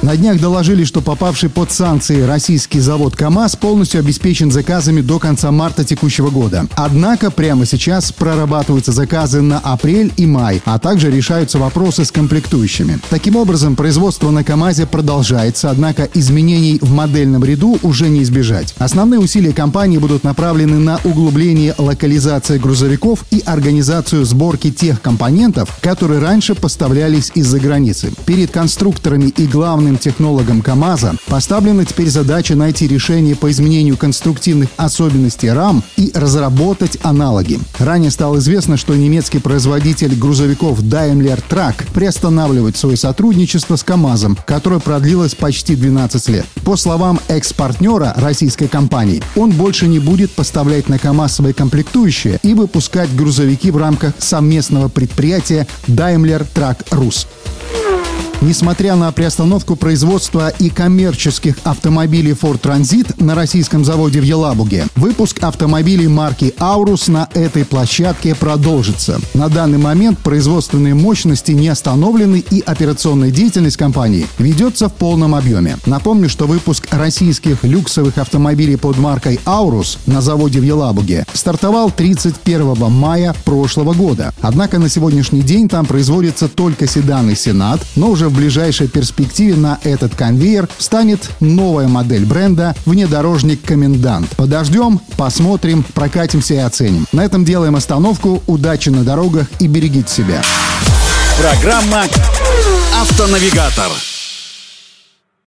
На днях доложили, что попавший под санкции российский завод КАМАЗ полностью обеспечен заказами до конца марта текущего года. Однако прямо сейчас прорабатываются заказы на апрель и май, а также решаются вопросы с комплектующими. Таким образом, производство на КАМАЗе продолжается, однако изменений в модельном ряду уже не избежать. Основные усилия компании будут направлены на углубление локализации грузовиков и организацию сборки тех компонентов, которые раньше поставлялись из-за границы. Перед конструкторами и главным главным технологом КАМАЗа поставлена теперь задача найти решение по изменению конструктивных особенностей рам и разработать аналоги. Ранее стало известно, что немецкий производитель грузовиков Daimler Truck приостанавливает свое сотрудничество с КАМАЗом, которое продлилось почти 12 лет. По словам экс-партнера российской компании, он больше не будет поставлять на КАМАЗ свои комплектующие и выпускать грузовики в рамках совместного предприятия Daimler Truck Rus. Несмотря на приостановку производства и коммерческих автомобилей Ford Transit на российском заводе в Елабуге, выпуск автомобилей марки Aurus на этой площадке продолжится. На данный момент производственные мощности не остановлены и операционная деятельность компании ведется в полном объеме. Напомню, что выпуск российских люксовых автомобилей под маркой Aurus на заводе в Елабуге стартовал 31 мая прошлого года. Однако на сегодняшний день там производятся только седаны Сенат, но уже в ближайшей перспективе на этот конвейер встанет новая модель бренда «Внедорожник Комендант». Подождем, посмотрим, прокатимся и оценим. На этом делаем остановку. Удачи на дорогах и берегите себя. Программа «Автонавигатор».